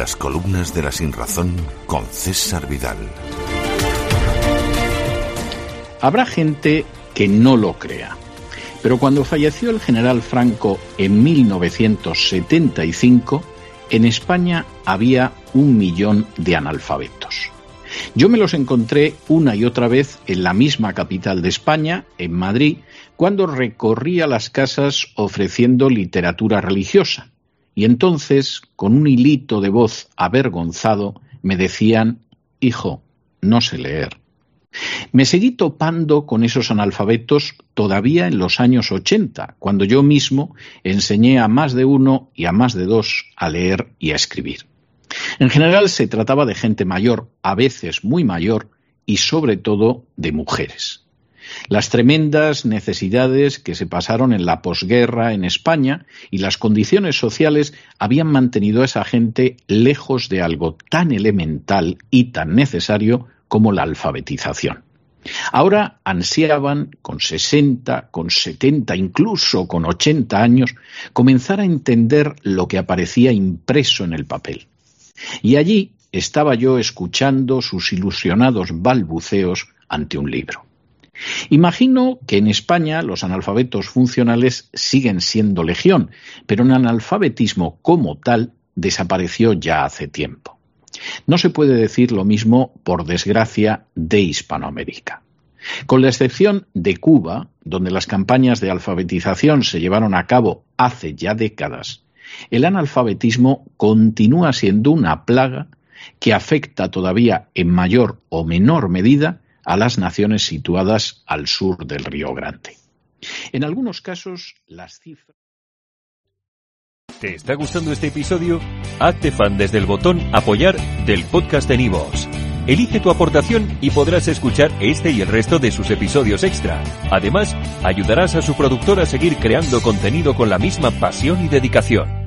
Hablemos de la sinrazón con César Vidal. Habrá gente que no lo crea, pero cuando falleció el general Franco en 1975, en España había un millón de analfabetos. Yo me los encontré una y otra vez en la misma capital de España, en Madrid, cuando recorría las casas ofreciendo literatura religiosa. Y entonces, con un hilito de voz avergonzado, me decían, Hijo, no sé leer. Me seguí topando con esos analfabetos todavía en los años 80, cuando yo mismo enseñé a más de uno y a más de dos a leer y a escribir. En general se trataba de gente mayor, a veces muy mayor, y sobre todo de mujeres. Las tremendas necesidades que se pasaron en la posguerra en España y las condiciones sociales habían mantenido a esa gente lejos de algo tan elemental y tan necesario como la alfabetización. Ahora ansiaban, con 60, con 70, incluso con 80 años, comenzar a entender lo que aparecía impreso en el papel. Y allí estaba yo escuchando sus ilusionados balbuceos ante un libro. Imagino que en España los analfabetos funcionales siguen siendo legión, pero el analfabetismo como tal desapareció ya hace tiempo. No se puede decir lo mismo, por desgracia, de Hispanoamérica. Con la excepción de Cuba, donde las campañas de alfabetización se llevaron a cabo hace ya décadas, el analfabetismo continúa siendo una plaga que afecta todavía en mayor o menor medida a las naciones situadas al sur del Río Grande. En algunos casos, las cifras. ¿Te está gustando este episodio? Hazte fan desde el botón Apoyar del podcast de Nivos. Elige tu aportación y podrás escuchar este y el resto de sus episodios extra. Además, ayudarás a su productor a seguir creando contenido con la misma pasión y dedicación.